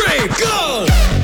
Three, go!